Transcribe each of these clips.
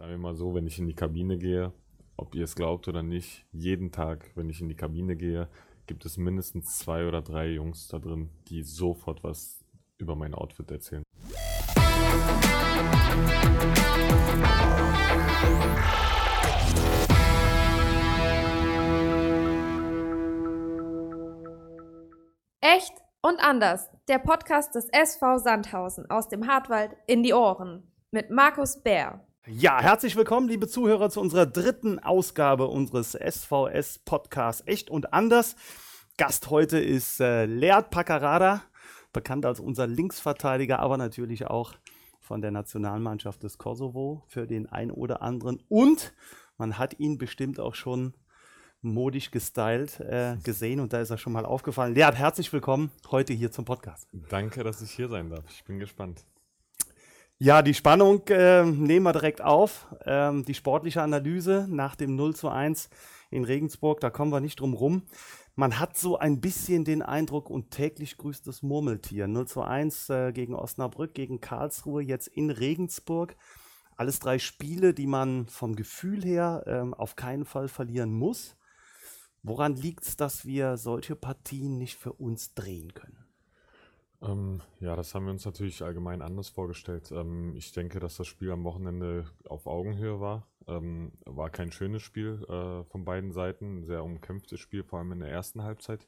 Sagen wir mal so, wenn ich in die Kabine gehe, ob ihr es glaubt oder nicht, jeden Tag, wenn ich in die Kabine gehe, gibt es mindestens zwei oder drei Jungs da drin, die sofort was über mein Outfit erzählen. Echt und anders. Der Podcast des SV Sandhausen aus dem Hartwald in die Ohren mit Markus Bär. Ja, herzlich willkommen, liebe Zuhörer, zu unserer dritten Ausgabe unseres SVS Podcasts Echt und Anders. Gast heute ist äh, Leert Paccarada, bekannt als unser Linksverteidiger, aber natürlich auch von der Nationalmannschaft des Kosovo für den ein oder anderen. Und man hat ihn bestimmt auch schon modisch gestylt äh, gesehen und da ist er schon mal aufgefallen. Leert, herzlich willkommen heute hier zum Podcast. Danke, dass ich hier sein darf. Ich bin gespannt. Ja, die Spannung äh, nehmen wir direkt auf. Ähm, die sportliche Analyse nach dem 0 zu 1 in Regensburg, da kommen wir nicht drum rum. Man hat so ein bisschen den Eindruck, und täglich grüßt das Murmeltier. 0 zu 1 äh, gegen Osnabrück, gegen Karlsruhe, jetzt in Regensburg. Alles drei Spiele, die man vom Gefühl her äh, auf keinen Fall verlieren muss. Woran liegt es, dass wir solche Partien nicht für uns drehen können? Ähm, ja, das haben wir uns natürlich allgemein anders vorgestellt. Ähm, ich denke, dass das Spiel am Wochenende auf Augenhöhe war. Ähm, war kein schönes Spiel äh, von beiden Seiten, ein sehr umkämpftes Spiel, vor allem in der ersten Halbzeit.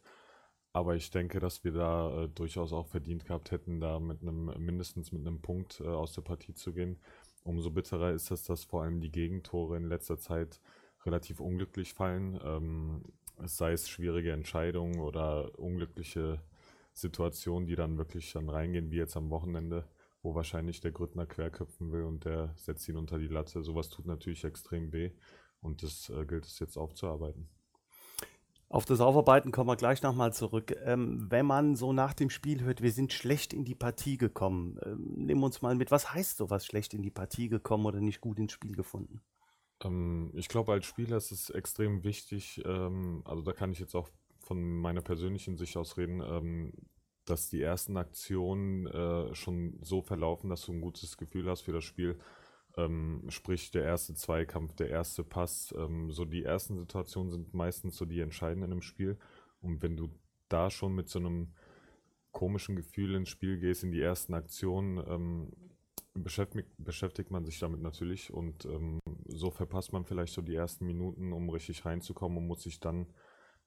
Aber ich denke, dass wir da äh, durchaus auch verdient gehabt hätten, da mit einem, mindestens mit einem Punkt äh, aus der Partie zu gehen. Umso bitterer ist es, dass vor allem die Gegentore in letzter Zeit relativ unglücklich fallen. Ähm, sei es schwierige Entscheidungen oder unglückliche Situationen, die dann wirklich dann reingehen, wie jetzt am Wochenende, wo wahrscheinlich der Grüttner querköpfen will und der setzt ihn unter die Latte. Sowas tut natürlich extrem weh und das äh, gilt es jetzt aufzuarbeiten. Auf das Aufarbeiten kommen wir gleich nochmal zurück. Ähm, wenn man so nach dem Spiel hört, wir sind schlecht in die Partie gekommen, ähm, nimm uns mal mit, was heißt sowas schlecht in die Partie gekommen oder nicht gut ins Spiel gefunden? Ähm, ich glaube, als Spieler ist es extrem wichtig, ähm, also da kann ich jetzt auch von meiner persönlichen Sicht aus reden, ähm, dass die ersten Aktionen äh, schon so verlaufen, dass du ein gutes Gefühl hast für das Spiel. Ähm, sprich, der erste Zweikampf, der erste Pass, ähm, so die ersten Situationen sind meistens so die entscheidenden im Spiel. Und wenn du da schon mit so einem komischen Gefühl ins Spiel gehst, in die ersten Aktionen, ähm, beschäftigt, beschäftigt man sich damit natürlich und ähm, so verpasst man vielleicht so die ersten Minuten, um richtig reinzukommen und muss sich dann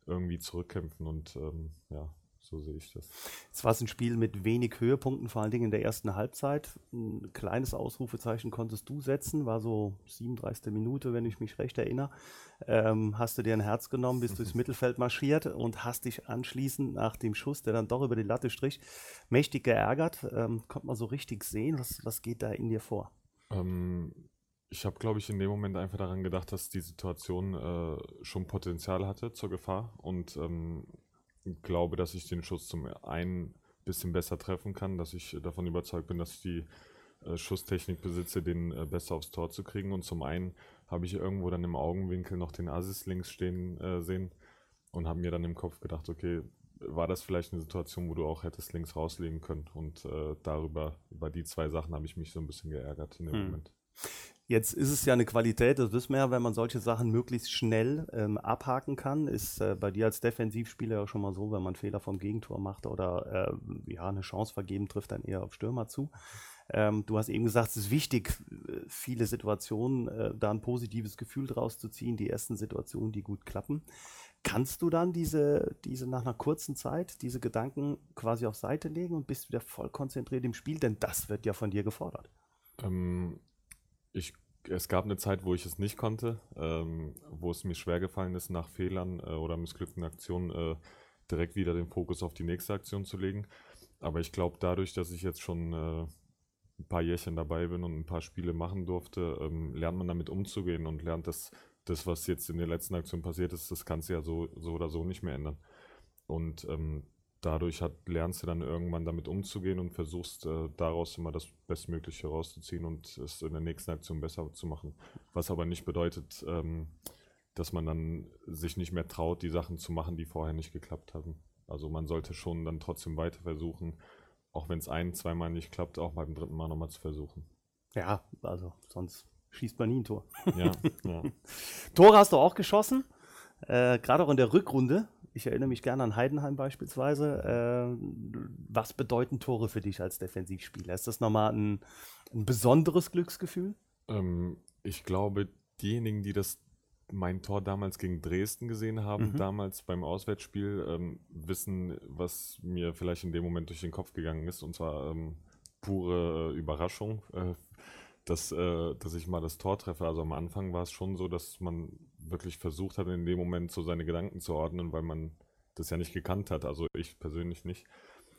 irgendwie zurückkämpfen und ähm, ja, so sehe ich das. Es war ein Spiel mit wenig Höhepunkten, vor allen Dingen in der ersten Halbzeit. Ein kleines Ausrufezeichen konntest du setzen, war so 37. Minute, wenn ich mich recht erinnere. Ähm, hast du dir ein Herz genommen, bist durchs Mittelfeld marschiert und hast dich anschließend nach dem Schuss, der dann doch über die Latte strich, mächtig geärgert. Ähm, konnte man so richtig sehen, was, was geht da in dir vor? Ähm, ich habe, glaube ich, in dem Moment einfach daran gedacht, dass die Situation äh, schon Potenzial hatte zur Gefahr und ähm, glaube, dass ich den Schuss zum einen bisschen besser treffen kann, dass ich davon überzeugt bin, dass ich die äh, Schusstechnik besitze, den äh, besser aufs Tor zu kriegen. Und zum einen habe ich irgendwo dann im Augenwinkel noch den Asis links stehen äh, sehen und habe mir dann im Kopf gedacht, okay, war das vielleicht eine Situation, wo du auch hättest links rauslegen können? Und äh, darüber, über die zwei Sachen habe ich mich so ein bisschen geärgert in dem hm. Moment. Jetzt ist es ja eine Qualität, das wissen wir ja, wenn man solche Sachen möglichst schnell ähm, abhaken kann. Ist äh, bei dir als Defensivspieler ja schon mal so, wenn man Fehler vom Gegentor macht oder äh, ja, eine Chance vergeben, trifft dann eher auf Stürmer zu. Ähm, du hast eben gesagt, es ist wichtig, äh, viele Situationen äh, da ein positives Gefühl draus zu ziehen, die ersten Situationen, die gut klappen. Kannst du dann diese, diese nach einer kurzen Zeit, diese Gedanken quasi auf Seite legen und bist wieder voll konzentriert im Spiel? Denn das wird ja von dir gefordert. Ähm, ich, es gab eine Zeit, wo ich es nicht konnte, ähm, wo es mir schwer gefallen ist, nach Fehlern äh, oder missglückten Aktionen äh, direkt wieder den Fokus auf die nächste Aktion zu legen. Aber ich glaube, dadurch, dass ich jetzt schon äh, ein paar Jährchen dabei bin und ein paar Spiele machen durfte, ähm, lernt man damit umzugehen und lernt, dass das, was jetzt in der letzten Aktion passiert ist, das kannst du ja so, so oder so nicht mehr ändern. Und ähm, dadurch hat, lernst du dann irgendwann damit umzugehen und versuchst äh, daraus immer das Bestmögliche rauszuziehen und es in der nächsten Aktion besser zu machen. Was aber nicht bedeutet, ähm, dass man dann sich nicht mehr traut, die Sachen zu machen, die vorher nicht geklappt haben. Also man sollte schon dann trotzdem weiter versuchen, auch wenn es ein, zweimal nicht klappt, auch beim dritten Mal nochmal zu versuchen. Ja, also sonst schießt man nie ein Tor. Ja, ja. Tore hast du auch geschossen, äh, gerade auch in der Rückrunde. Ich erinnere mich gerne an Heidenheim beispielsweise. Äh, was bedeuten Tore für dich als Defensivspieler? Ist das nochmal ein, ein besonderes Glücksgefühl? Ähm, ich glaube, diejenigen, die das mein Tor damals gegen Dresden gesehen haben, Mhm. damals beim Auswärtsspiel, ähm, wissen, was mir vielleicht in dem Moment durch den Kopf gegangen ist. Und zwar ähm, pure äh, Überraschung, äh, dass, äh, dass ich mal das Tor treffe. Also am Anfang war es schon so, dass man wirklich versucht hat, in dem Moment so seine Gedanken zu ordnen, weil man das ja nicht gekannt hat. Also ich persönlich nicht.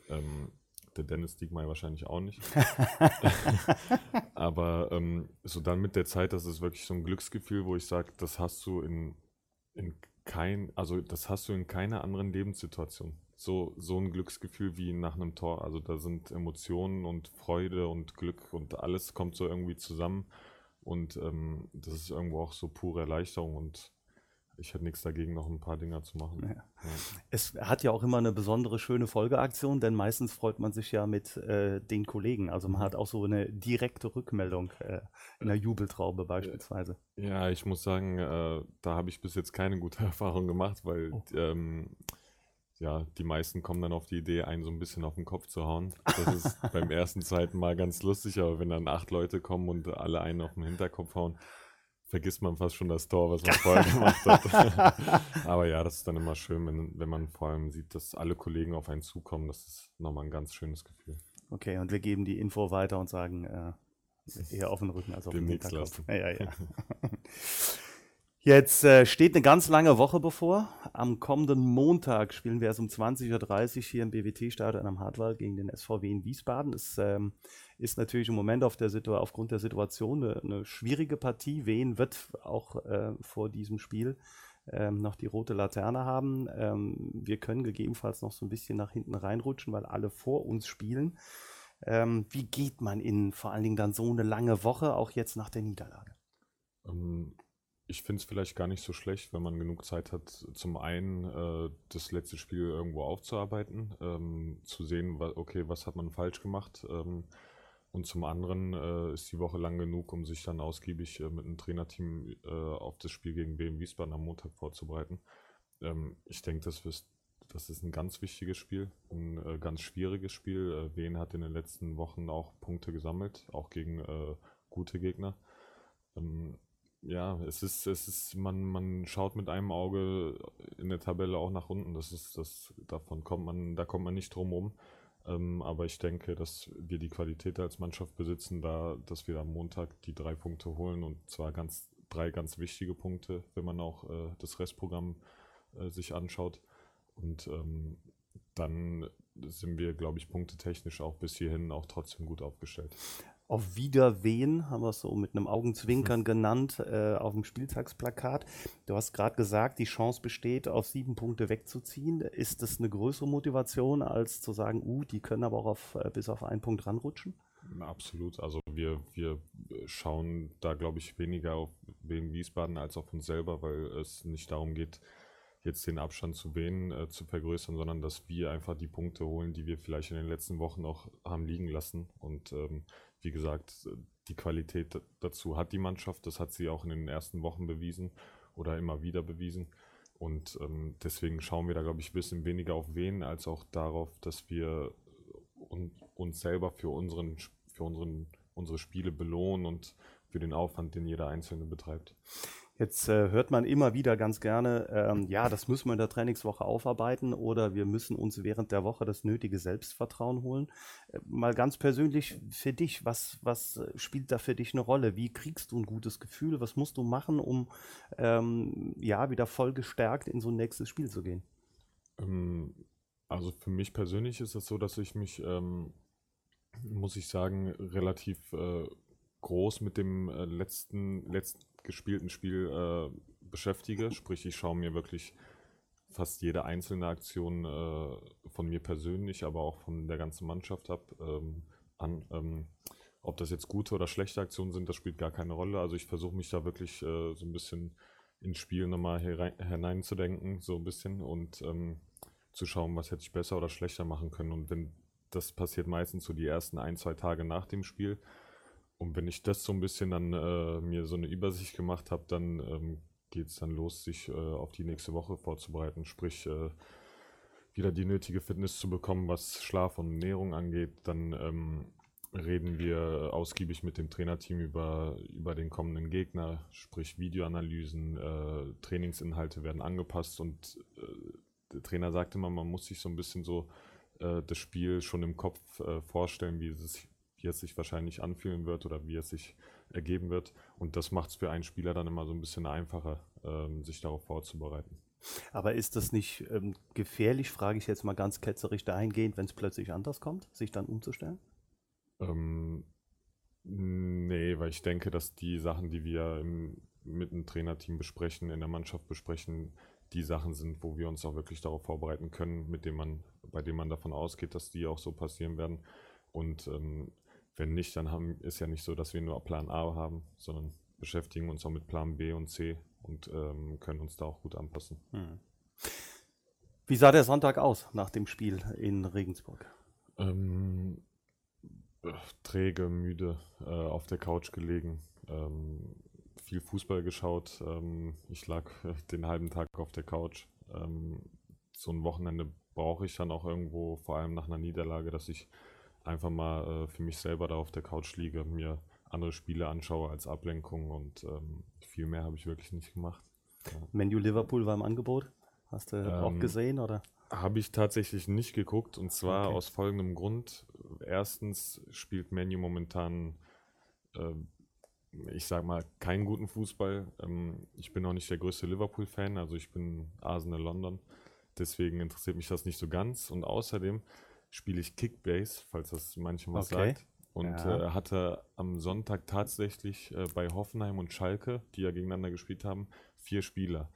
Ähm, der Dennis Diekmeyer wahrscheinlich auch nicht. Aber ähm, so dann mit der Zeit, das ist wirklich so ein Glücksgefühl, wo ich sage, das hast du in, in kein, also das hast du in keiner anderen Lebenssituation. So, so ein Glücksgefühl wie nach einem Tor. Also da sind Emotionen und Freude und Glück und alles kommt so irgendwie zusammen. Und ähm, das ist irgendwo auch so pure Erleichterung und ich hätte nichts dagegen, noch ein paar Dinger zu machen. Ja. Ja. Es hat ja auch immer eine besondere schöne Folgeaktion, denn meistens freut man sich ja mit äh, den Kollegen. Also man hat auch so eine direkte Rückmeldung äh, in der Jubeltraube beispielsweise. Ja, ich muss sagen, äh, da habe ich bis jetzt keine gute Erfahrung gemacht, weil Oh. ähm, ja, die meisten kommen dann auf die Idee, einen so ein bisschen auf den Kopf zu hauen. Das ist beim ersten, zweiten Mal ganz lustig, aber wenn dann acht Leute kommen und alle einen auf den Hinterkopf hauen, vergisst man fast schon das Tor, was man vorher gemacht hat. aber ja, das ist dann immer schön, wenn, wenn man vor allem sieht, dass alle Kollegen auf einen zukommen. Das ist nochmal ein ganz schönes Gefühl. Okay, und wir geben die Info weiter und sagen äh, eher auf den Rücken als auf den Hinterkopf. Ja, ja, ja. Jetzt äh, steht eine ganz lange Woche bevor. Am kommenden Montag spielen wir erst um 20.30 Uhr hier im BWT-Stadion am Hartwald gegen den SVW in Wiesbaden. Es ähm, ist natürlich im Moment auf der aufgrund der Situation eine, eine schwierige Partie. Wien wird auch äh, vor diesem Spiel ähm, noch die rote Laterne haben. Ähm, wir können gegebenenfalls noch so ein bisschen nach hinten reinrutschen, weil alle vor uns spielen. Ähm, wie geht man in vor allen Dingen dann so eine lange Woche, auch jetzt nach der Niederlage? Ähm, ich finde es vielleicht gar nicht so schlecht, wenn man genug Zeit hat, zum einen äh, das letzte Spiel irgendwo aufzuarbeiten, ähm, zu sehen, wa okay, was hat man falsch gemacht. Ähm, und zum anderen äh, ist die Woche lang genug, um sich dann ausgiebig äh, mit einem Trainerteam äh, auf das Spiel gegen BM Wiesbaden am Montag vorzubereiten. Ähm, ich denke, das, das ist ein ganz wichtiges Spiel, ein äh, ganz schwieriges Spiel. Äh, Wien hat in den letzten Wochen auch Punkte gesammelt, auch gegen äh, gute Gegner. Ähm, ja, es ist, es ist, man, man schaut mit einem Auge in der Tabelle auch nach unten. Das ist, das, davon kommt man, da kommt man nicht drum rum. Ähm, aber ich denke, dass wir die Qualität als Mannschaft besitzen, da, dass wir am Montag die drei Punkte holen und zwar ganz, drei ganz wichtige Punkte, wenn man auch äh, das Restprogramm äh, sich anschaut. Und ähm, dann sind wir, glaube ich, punktetechnisch auch bis hierhin auch trotzdem gut aufgestellt. Auf Wiederwehen haben wir es so mit einem Augenzwinkern genannt äh, auf dem Spieltagsplakat. Du hast gerade gesagt, die Chance besteht, auf sieben Punkte wegzuziehen. Ist das eine größere Motivation, als zu sagen, uh, die können aber auch auf, äh, bis auf einen Punkt ranrutschen? Absolut. Also wir, wir schauen da, glaube ich, weniger auf wegen Wiesbaden als auf uns selber, weil es nicht darum geht, jetzt den Abstand zu Wien äh, zu vergrößern, sondern dass wir einfach die Punkte holen, die wir vielleicht in den letzten Wochen noch haben liegen lassen. Und ähm, wie gesagt, die Qualität da- dazu hat die Mannschaft. Das hat sie auch in den ersten Wochen bewiesen oder immer wieder bewiesen. Und ähm, deswegen schauen wir da, glaube ich, ein bisschen weniger auf wen, als auch darauf, dass wir un uns selber für, unseren, für unseren, unsere Spiele belohnen und für den Aufwand, den jeder Einzelne betreibt. Jetzt äh, hört man immer wieder ganz gerne, ähm, ja, das müssen wir in der Trainingswoche aufarbeiten oder wir müssen uns während der Woche das nötige Selbstvertrauen holen. Äh, mal ganz persönlich für dich, was, was äh, spielt da für dich eine Rolle? Wie kriegst du ein gutes Gefühl? Was musst du machen, um ähm, ja wieder voll gestärkt in so ein nächstes Spiel zu gehen? Ähm, also für mich persönlich ist es so, dass ich mich, ähm, muss ich sagen, relativ äh, groß mit dem äh, letzten, letzt gespielten Spiel äh, beschäftige. Sprich, ich schaue mir wirklich fast jede einzelne Aktion äh, von mir persönlich, aber auch von der ganzen Mannschaft ab, ähm, an. Ähm, ob das jetzt gute oder schlechte Aktionen sind, das spielt gar keine Rolle. Also ich versuche mich da wirklich äh, so ein bisschen ins Spiel nochmal hineinzudenken, so ein bisschen und ähm, zu schauen, was hätte ich besser oder schlechter machen können. Und wenn das passiert meistens so die ersten ein, zwei Tage nach dem Spiel. Und wenn ich das so ein bisschen dann äh, mir so eine Übersicht gemacht habe, dann ähm, geht es dann los, sich äh, auf die nächste Woche vorzubereiten. Sprich, äh, wieder die nötige Fitness zu bekommen, was Schlaf und Ernährung angeht. Dann ähm, reden wir ausgiebig mit dem Trainerteam über, über den kommenden Gegner, sprich Videoanalysen, äh, Trainingsinhalte werden angepasst und äh, der Trainer sagt immer, man muss sich so ein bisschen so äh, das Spiel schon im Kopf äh, vorstellen, wie es, wie es sich wahrscheinlich anfühlen wird oder wie es sich ergeben wird. Und das macht es für einen Spieler dann immer so ein bisschen einfacher, ähm, sich darauf vorzubereiten. Aber ist das nicht ähm, gefährlich, frage ich jetzt mal ganz ketzerisch dahingehend, wenn es plötzlich anders kommt, sich dann umzustellen? Ähm, nee, weil ich denke, dass die Sachen, die wir im, mit dem Trainerteam besprechen, in der Mannschaft besprechen, die Sachen sind, wo wir uns auch wirklich darauf vorbereiten können, mit dem man, bei denen man davon ausgeht, dass die auch so passieren werden. Und ähm, wenn nicht, dann haben, ist ja nicht so, dass wir nur Plan A haben, sondern beschäftigen uns auch mit Plan B und C und ähm, können uns da auch gut anpassen. Hm. Wie sah der Sonntag aus nach dem Spiel in Regensburg? Ähm, träge, müde, äh, auf der Couch gelegen, ähm, viel Fußball geschaut. Ähm, ich lag äh, den halben Tag auf der Couch. Ähm, so ein Wochenende brauche ich dann auch irgendwo, vor allem nach einer Niederlage, dass ich einfach mal äh, für mich selber da auf der Couch liege, mir andere Spiele anschaue als Ablenkung und ähm, viel mehr habe ich wirklich nicht gemacht. Ja. Menu Liverpool war im Angebot. Hast du ähm, auch gesehen oder? Habe ich tatsächlich nicht geguckt und zwar okay. aus folgendem Grund. Erstens spielt Menu momentan, äh, ich sag mal, keinen guten Fußball. Ähm, ich bin auch nicht der größte Liverpool-Fan, also ich bin Arsenal London. Deswegen interessiert mich das nicht so ganz. Und außerdem spiele ich Kickbase, falls das manchem was okay. sagt. Und ja. äh, hatte am Sonntag tatsächlich äh, bei Hoffenheim und Schalke, die ja gegeneinander gespielt haben, vier Spieler.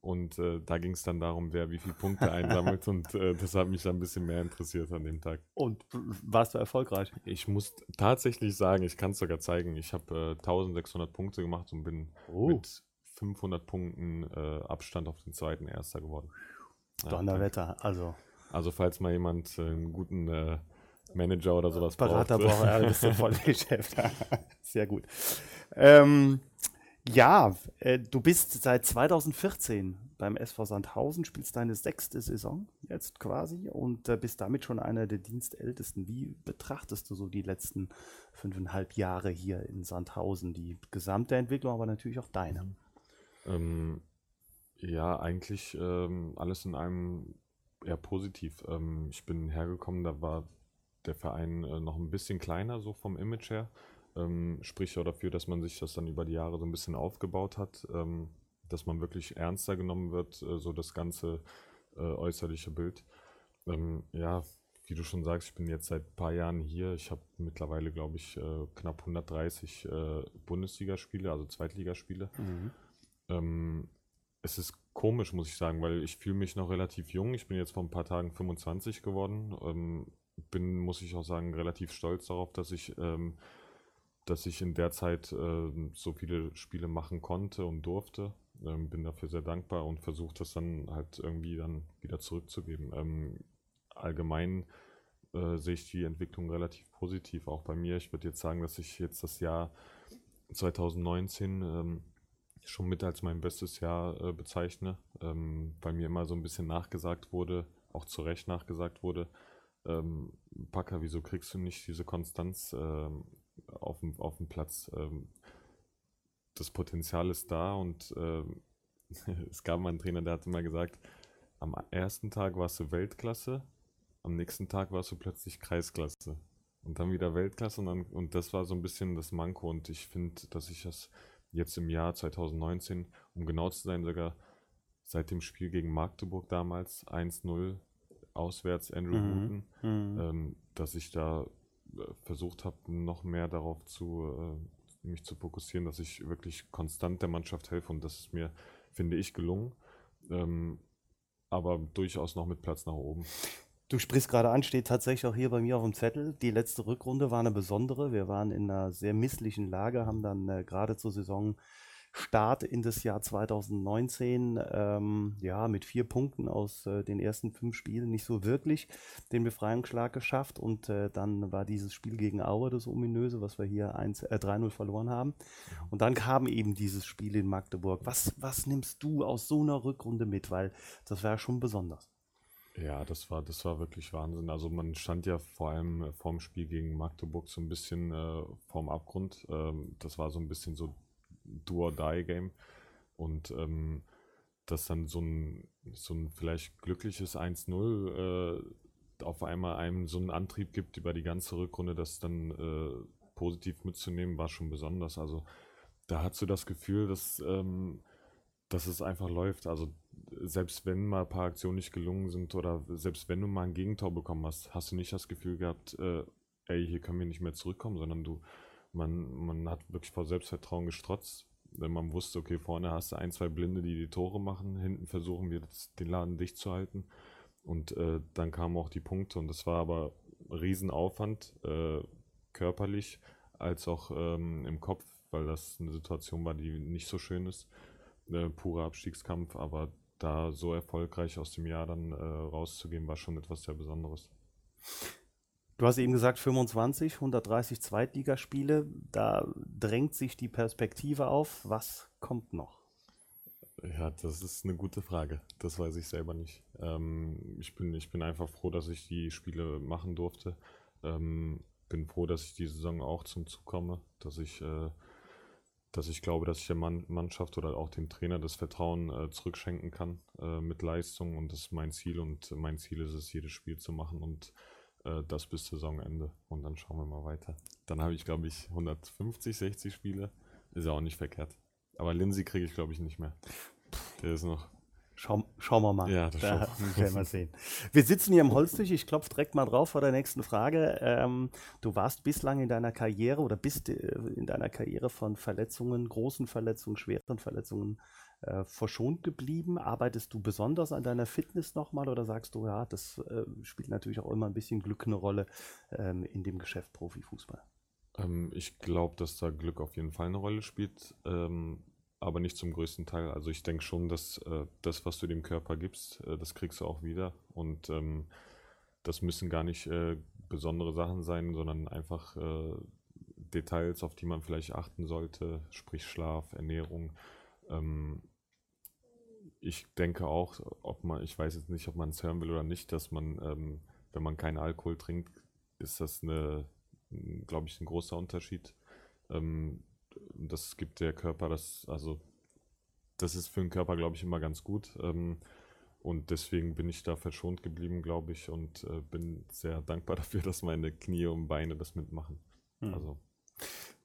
Und äh, da ging es dann darum, wer wie viele Punkte einsammelt. und äh, das hat mich dann ein bisschen mehr interessiert an dem Tag. Und warst du erfolgreich? Ich muss tatsächlich sagen, ich kann es sogar zeigen. Ich habe äh, 1600 Punkte gemacht und bin oh. mit 500 Punkten äh, Abstand auf den zweiten Erster geworden. Donnerwetter, also. Also falls mal jemand einen guten Manager oder sowas Berater braucht. Berater braucht, ja, bist du voll Geschäft. Sehr gut. Ähm, ja, äh, du bist seit 2014 beim SV Sandhausen, spielst deine sechste Saison jetzt quasi und äh, bist damit schon einer der Dienstältesten. Wie betrachtest du so die letzten fünfeinhalb Jahre hier in Sandhausen? Die gesamte Entwicklung, aber natürlich auch deine. Ähm, ja, eigentlich ähm, alles in einem eher positiv. Ähm, ich bin hergekommen, da war der Verein äh, noch ein bisschen kleiner, so vom Image her. Ähm, spricht ja dafür, dass man sich das dann über die Jahre so ein bisschen aufgebaut hat, ähm, dass man wirklich ernster genommen wird, äh, so das ganze äh, äußerliche Bild. Ähm, ja, wie du schon sagst, ich bin jetzt seit ein paar Jahren hier. Ich habe mittlerweile, glaube ich, äh, knapp 130 äh, Bundesligaspiele, also Zweitligaspiele. Mhm. Es ist komisch, muss ich sagen, weil ich fühle mich noch relativ jung. Ich bin jetzt vor ein paar Tagen 25 geworden. Ähm, bin, muss ich auch sagen, relativ stolz darauf, dass ich, ähm, dass ich in der Zeit äh, so viele Spiele machen konnte und durfte. Ähm, bin dafür sehr dankbar und versuche das dann halt irgendwie dann wieder zurückzugeben. Ähm, allgemein äh, sehe ich die Entwicklung relativ positiv, auch bei mir. Ich würde jetzt sagen, dass ich jetzt das Jahr 2019 ähm, schon mit als mein bestes Jahr äh, bezeichne, ähm, weil mir immer so ein bisschen nachgesagt wurde, auch zu Recht nachgesagt wurde, ähm, Packer, wieso kriegst du nicht diese Konstanz ähm, auf, dem, Platz? Ähm, das Potenzial ist da und ähm, es gab mal einen Trainer, der hat immer gesagt, am ersten Tag warst du Weltklasse, am nächsten Tag warst du plötzlich Kreisklasse und dann wieder Weltklasse und, dann, und das war so ein bisschen das Manko und ich finde, dass ich das jetzt im Jahr 2019, um genau zu sein, sogar seit dem Spiel gegen Magdeburg damals 1-0 auswärts Andrew mhm. Wooten, mhm. ähm, dass ich da äh, versucht habe, noch mehr darauf zu äh, mich zu fokussieren, dass ich wirklich konstant der Mannschaft helfe und das ist mir, finde ich, gelungen. Ähm, aber durchaus noch mit Platz nach oben. Du sprichst gerade an, steht tatsächlich auch hier bei mir auf dem Zettel. Die letzte Rückrunde war eine besondere. Wir waren in einer sehr misslichen Lage, haben dann äh, gerade zur Saison Start in das Jahr 2019. Ähm, ja, mit vier Punkten aus äh, den ersten fünf Spielen nicht so wirklich den Befreiungsschlag geschafft. Und äh, dann war dieses Spiel gegen Aue das ominöse, was wir hier äh, 3-0 verloren haben. Und dann kam eben dieses Spiel in Magdeburg. Was, was nimmst du aus so einer Rückrunde mit? Weil das war schon besonders. Ja, das war, das war wirklich Wahnsinn. Also man stand ja vor allem äh, vorm Spiel gegen Magdeburg so ein bisschen äh, vorm Abgrund. Ähm, das war so ein bisschen so Do-or-Die-Game. Und ähm, dass dann so ein, so ein vielleicht glückliches 1-0 äh, auf einmal einem so einen Antrieb gibt über die ganze Rückrunde, das dann äh, positiv mitzunehmen, war schon besonders. Also da hast du das Gefühl, dass, ähm, dass es einfach läuft. Also selbst wenn mal ein paar Aktionen nicht gelungen sind oder selbst wenn du mal ein Gegentor bekommen hast, hast du nicht das Gefühl gehabt, äh, ey, hier können wir nicht mehr zurückkommen, sondern du, man, man hat wirklich vor Selbstvertrauen gestrotzt. Wenn man wusste, okay, vorne hast du ein, zwei Blinde, die die Tore machen, hinten versuchen wir den Laden dicht zu halten. Und äh, dann kamen auch die Punkte und das war aber Riesenaufwand, äh, körperlich als auch ähm, im Kopf, weil das eine Situation war, die nicht so schön ist. Äh, purer Abstiegskampf, aber da so erfolgreich aus dem Jahr dann äh, rauszugehen, war schon etwas sehr Besonderes. Du hast eben gesagt 25, 130 Zweitligaspiele. Da drängt sich die Perspektive auf. Was kommt noch? Ja, das ist eine gute Frage. Das weiß ich selber nicht. Ähm, ich, bin, ich bin einfach froh, dass ich die Spiele machen durfte. Ähm, bin froh, dass ich die Saison auch zum Zug komme, dass ich äh, dass ich glaube, dass ich der Mann, Mannschaft oder auch dem Trainer das Vertrauen äh, zurückschenken kann äh, mit Leistung und das ist mein Ziel und mein Ziel ist es, jedes Spiel zu machen und äh, das bis Saisonende und dann schauen wir mal weiter. Dann habe ich, glaube ich, 150, 60 Spiele, ist ja auch nicht verkehrt. Aber Lindsay kriege ich, glaube ich, nicht mehr. Der ist noch Schau, schauen wir mal. Ja, das da werden wir sehen. Wir sitzen hier im Holztisch. Ich klopfe direkt mal drauf vor der nächsten Frage. Ähm, du warst bislang in deiner Karriere oder bist äh, in deiner Karriere von Verletzungen, großen Verletzungen, schweren Verletzungen äh, verschont geblieben. Arbeitest du besonders an deiner Fitness nochmal oder sagst du, ja, das äh, spielt natürlich auch immer ein bisschen Glück eine Rolle ähm, in dem Geschäft Profifußball? Ähm, ich glaube, dass da Glück auf jeden Fall eine Rolle spielt. Ähm, aber nicht zum größten Teil. Also ich denke schon, dass äh, das, was du dem Körper gibst, äh, das kriegst du auch wieder. Und ähm, das müssen gar nicht äh, besondere Sachen sein, sondern einfach äh, Details, auf die man vielleicht achten sollte, sprich Schlaf, Ernährung. Ähm, ich denke auch, ob man, ich weiß jetzt nicht, ob man es hören will oder nicht, dass man, ähm, wenn man keinen Alkohol trinkt, ist das eine, glaube ich, ein großer Unterschied. Das gibt der Körper, das, also das ist für den Körper, glaube ich, immer ganz gut. Ähm, und deswegen bin ich da verschont geblieben, glaube ich, und äh, bin sehr dankbar dafür, dass meine Knie und Beine das mitmachen. Mhm. Also.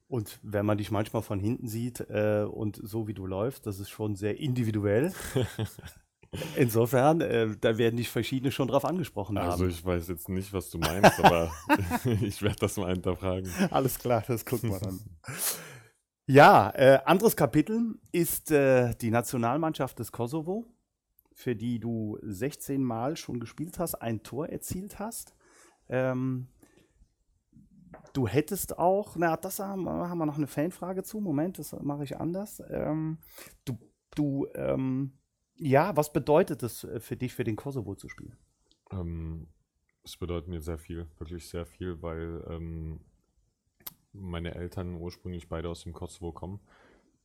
Und wenn man dich manchmal von hinten sieht äh, und so wie du läufst, das ist schon sehr individuell. Insofern, äh, da werden dich verschiedene schon drauf angesprochen also haben. Also ich weiß jetzt nicht, was du meinst, aber ich werde das mal hinterfragen. Alles klar, das gucken wir dann. Ja, äh, anderes Kapitel ist äh, die Nationalmannschaft des Kosovo, für die du 16 Mal schon gespielt hast, ein Tor erzielt hast. Ähm, du hättest auch, na, das haben, haben, wir noch eine Fanfrage zu. Moment, das mache ich anders. Ähm, du, du ähm, ja, was bedeutet es äh, für dich, für den Kosovo zu spielen? Ähm, es bedeutet mir sehr viel, wirklich sehr viel, weil ähm, meine Eltern ursprünglich beide aus dem Kosovo kommen.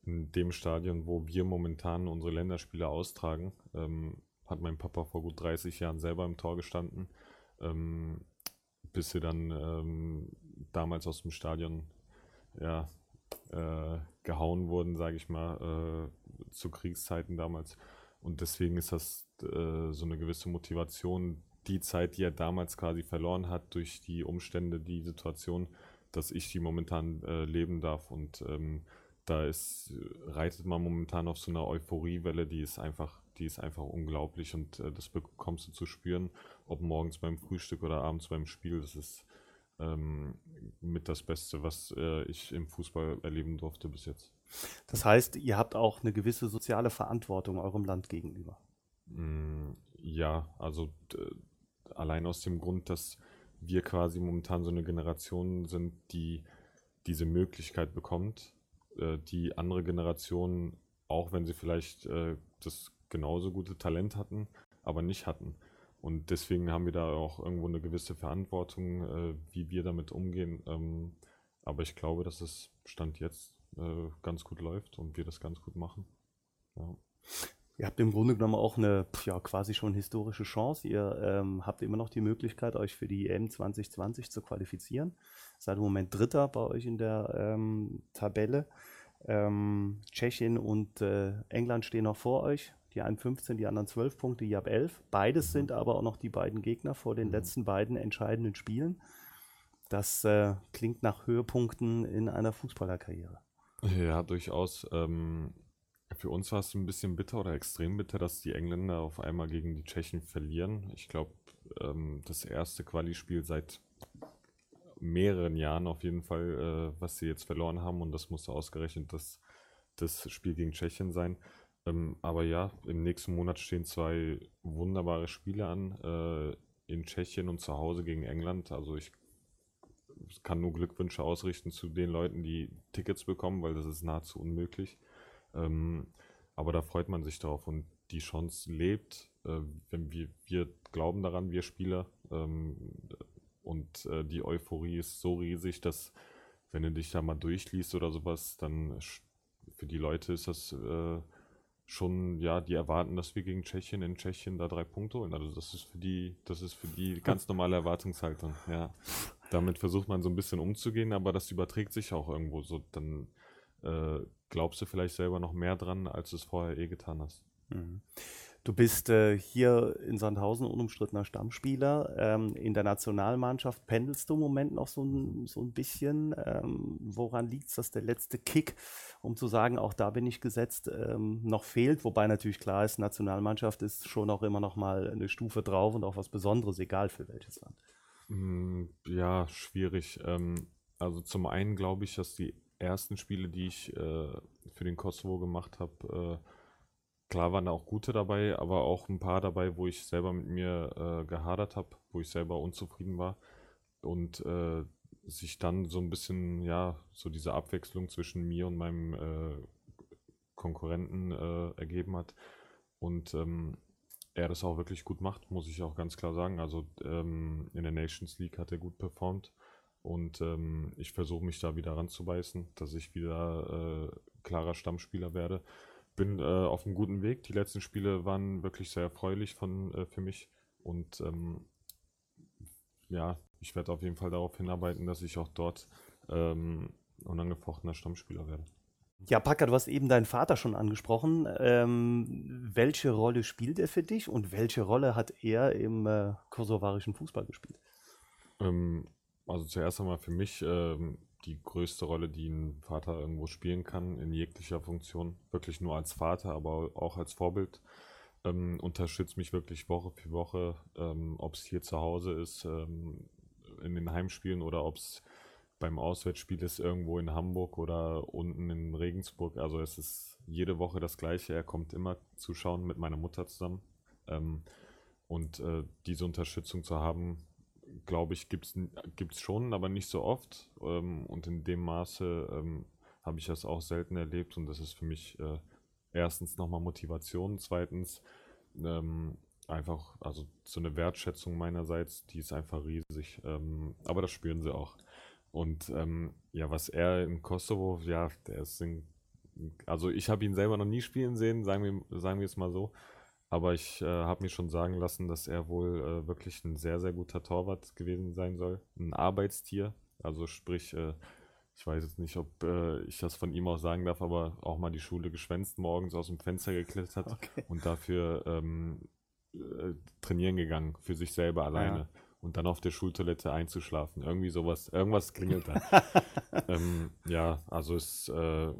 In dem Stadion, wo wir momentan unsere Länderspiele austragen, ähm, hat mein Papa vor gut 30 Jahren selber im Tor gestanden, ähm, bis sie dann ähm, damals aus dem Stadion ja, äh, gehauen wurden, sage ich mal, äh, zu Kriegszeiten damals. Und deswegen ist das äh, so eine gewisse Motivation, die Zeit, die er damals quasi verloren hat durch die Umstände, die Situation, dass ich die momentan äh, leben darf. Und ähm, da ist, reitet man momentan auf so einer Euphoriewelle, die ist einfach, die ist einfach unglaublich und äh, das bekommst du zu spüren, ob morgens beim Frühstück oder abends beim Spiel. Das ist ähm, mit das Beste, was äh, ich im Fußball erleben durfte bis jetzt. Das heißt, ihr habt auch eine gewisse soziale Verantwortung eurem Land gegenüber. Mm, ja, also allein aus dem Grund, dass wir quasi momentan so eine Generation sind, die diese Möglichkeit bekommt, äh, die andere Generation, auch wenn sie vielleicht äh, das genauso gute Talent hatten, aber nicht hatten. Und deswegen haben wir da auch irgendwo eine gewisse Verantwortung, äh, wie wir damit umgehen. Ähm, aber ich glaube, dass es Stand jetzt äh, ganz gut läuft und wir das ganz gut machen. Ja. Ihr habt im Grunde genommen auch eine ja, quasi schon historische Chance. Ihr ähm, habt immer noch die Möglichkeit, euch für die EM 2020 zu qualifizieren. Seid im Moment Dritter bei euch in der ähm, Tabelle. Ähm, Tschechien und äh, England stehen noch vor euch. Die einen 15, die anderen 12 Punkte, ihr habt 11. Beides sind aber auch noch die beiden Gegner vor den mhm. letzten beiden entscheidenden Spielen. Das äh, klingt nach Höhepunkten in einer Fußballerkarriere. Ja, durchaus. Ähm, für uns war es ein bisschen bitter oder extrem bitter, dass die Engländer auf einmal gegen die Tschechen verlieren. Ich glaube, ähm, das erste Quali-Spiel seit mehreren Jahren auf jeden Fall, äh, was sie jetzt verloren haben. Und das musste ausgerechnet das, das Spiel gegen Tschechien sein. Ähm, aber ja, im nächsten Monat stehen zwei wunderbare Spiele an. Äh, in Tschechien und zu Hause gegen England. Also ich kann nur Glückwünsche ausrichten zu den Leuten, die Tickets bekommen, weil das ist nahezu unmöglich. Ähm, aber da freut man sich drauf und die Chance lebt, äh, wenn wir, wir glauben daran, wir Spieler. Ähm, und äh, die Euphorie ist so riesig, dass wenn du dich da mal durchliest oder sowas, dann für die Leute ist das äh, schon, ja, die erwarten, dass wir gegen Tschechien in Tschechien da drei Punkte holen. Also das ist für die, das ist für die ganz normale Erwartungshaltung, ja. Damit versucht man so ein bisschen umzugehen, aber das überträgt sich auch irgendwo so. Dann äh, glaubst du vielleicht selber noch mehr dran, als du es vorher eh getan hast. Mhm. Du bist äh, hier in Sandhausen unumstrittener Stammspieler. Ähm, in der Nationalmannschaft pendelst du im Moment noch so ein, so ein bisschen. Ähm, woran liegt es, dass der letzte Kick, um zu sagen, auch da bin ich gesetzt, ähm, noch fehlt? Wobei natürlich klar ist, Nationalmannschaft ist schon auch immer noch mal eine Stufe drauf und auch was Besonderes, egal für welches Land. Mm, ja, schwierig. Ähm, also zum einen glaube ich, dass die ersten Spiele, die ich äh, für den Kosovo gemacht habe, äh, klar waren da auch gute dabei, aber auch ein paar dabei, wo ich selber mit mir äh, gehadert habe, wo ich selber unzufrieden war. Und äh, sich dann so ein bisschen, ja, so diese Abwechslung zwischen mir und meinem äh, Konkurrenten äh, ergeben hat. Und ähm, er das auch wirklich gut macht, muss ich auch ganz klar sagen. Also ähm, in der Nations League hat er gut performt und ähm, ich versuche mich da wieder ranzubeißen, dass ich wieder äh, klarer Stammspieler werde bin äh, auf einem guten Weg. Die letzten Spiele waren wirklich sehr erfreulich von, äh, für mich. Und ähm, ja, ich werde auf jeden Fall darauf hinarbeiten, dass ich auch dort ähm, unangefochtener Stammspieler werde. Ja, Packer, du hast eben deinen Vater schon angesprochen. Ähm, welche Rolle spielt er für dich und welche Rolle hat er im äh, kosovarischen Fußball gespielt? Ähm, also zuerst einmal für mich ähm, die größte Rolle, die ein Vater irgendwo spielen kann, in jeglicher Funktion. Wirklich nur als Vater, aber auch als Vorbild. Ähm, unterstützt mich wirklich Woche für Woche, ähm, ob es hier zu Hause ist, ähm, in den Heimspielen oder ob es beim Auswärtsspiel ist, irgendwo in Hamburg oder unten in Regensburg. Also es ist jede Woche das Gleiche. Er kommt immer zuschauen mit meiner Mutter zusammen. Ähm, und äh, diese Unterstützung zu haben, glaube ich, gibt es schon, aber nicht so oft. Ähm, und in dem Maße ähm, habe ich das auch selten erlebt und das ist für mich äh, erstens nochmal Motivation, zweitens ähm, einfach, also so eine Wertschätzung meinerseits, die ist einfach riesig. Ähm, aber das spüren sie auch. Und ähm, ja, was er im Kosovo, ja, der ist in, also ich habe ihn selber noch nie spielen sehen, sagen wir, sagen wir es mal so. Aber ich äh, habe mir schon sagen lassen, dass er wohl äh, wirklich ein sehr, sehr guter Torwart gewesen sein soll. Ein Arbeitstier. Also sprich, äh, ich weiß jetzt nicht, ob äh, ich das von ihm auch sagen darf, aber auch mal die Schule geschwänzt, morgens aus dem Fenster geklettert okay. und dafür ähm, äh, trainieren gegangen, für sich selber alleine. Ja. Und dann auf der Schultoilette einzuschlafen. Irgendwie sowas, irgendwas klingelt da. ähm, ja, also es äh,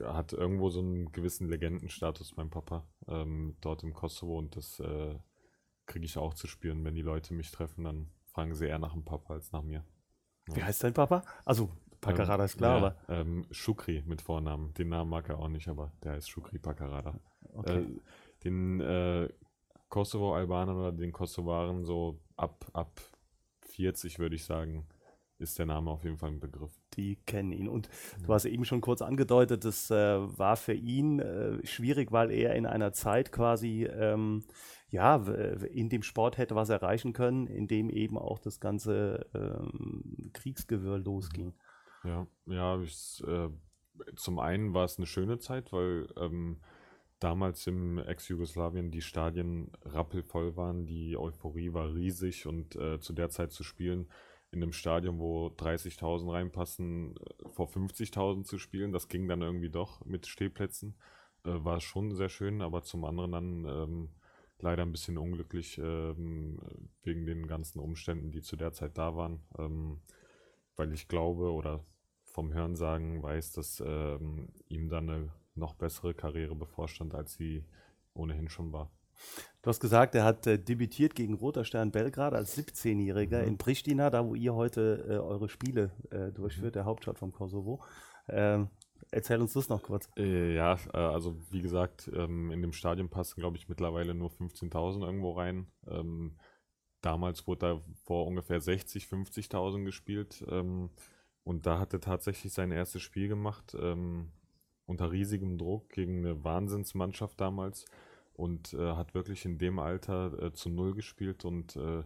hat irgendwo so einen gewissen Legendenstatus, mein Papa, ähm, dort im Kosovo und das äh, kriege ich auch zu spüren. Wenn die Leute mich treffen, dann fragen sie eher nach dem Papa als nach mir. Ja. Wie heißt dein Papa? Also, Pakarada ähm, ist klar, ja, aber. Ähm, Shukri mit Vornamen. Den Namen mag er auch nicht, aber der heißt Shukri Pakarada. Okay. Äh, den äh, Kosovo-Albanern oder den Kosovaren so ab, ab 40 würde ich sagen, ist der Name auf jeden Fall ein Begriff. Die kennen ihn. Und du hast eben schon kurz angedeutet, das äh, war für ihn äh, schwierig, weil er in einer Zeit quasi ähm, ja, in dem Sport hätte was erreichen können, in dem eben auch das ganze ähm, Kriegsgewirr losging. Ja, ja, ich, äh, zum einen war es eine schöne Zeit, weil ähm, damals im Ex-Jugoslawien die Stadien rappelvoll waren, die Euphorie war riesig und äh, zu der Zeit zu spielen in einem Stadion, wo 30.000 reinpassen, äh, vor 50.000 zu spielen, das ging dann irgendwie doch mit Stehplätzen, äh, war schon sehr schön, aber zum anderen dann ähm, leider ein bisschen unglücklich ähm, wegen den ganzen Umständen, die zu der Zeit da waren, ähm, weil ich glaube oder vom Hörensagen weiß, dass ähm, ihm dann eine noch bessere Karriere bevorstand, als sie ohnehin schon war. Du hast gesagt, er hat äh, debütiert gegen Roter Stern Belgrad als 17-Jähriger mhm. in Pristina, da wo ihr heute äh, eure Spiele äh, durchführt, mhm. der Hauptstadt vom Kosovo. Ähm, erzähl uns das noch kurz. Äh, ja, äh, also wie gesagt, ähm, in dem Stadion passen, glaube ich, mittlerweile nur 15.000 irgendwo rein. Ähm, damals wurde da vor ungefähr 60, 50.000 gespielt. Ähm, und da hat er tatsächlich sein erstes Spiel gemacht. Ähm, unter riesigem Druck gegen eine Wahnsinnsmannschaft damals und äh, hat wirklich in dem Alter äh, zu Null gespielt und äh,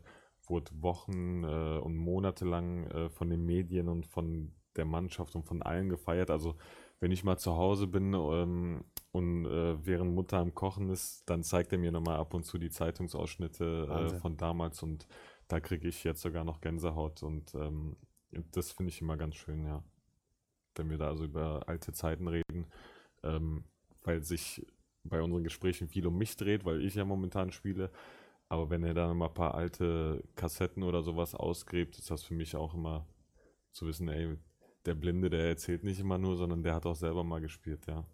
wurde Wochen äh, und Monate lang äh, von den Medien und von der Mannschaft und von allen gefeiert. Also wenn ich mal zu Hause bin ähm, und äh, während Mutter am Kochen ist, dann zeigt er mir nochmal ab und zu die Zeitungsausschnitte von damals und da kriege ich jetzt sogar noch Gänsehaut und ähm, das finde ich immer ganz schön, ja wenn wir da also über alte Zeiten reden, ähm, weil sich bei unseren Gesprächen viel um mich dreht, weil ich ja momentan spiele. Aber wenn er dann mal ein paar alte Kassetten oder sowas ausgräbt, ist das für mich auch immer zu wissen, ey, der Blinde, der erzählt nicht immer nur, sondern der hat auch selber mal gespielt, ja.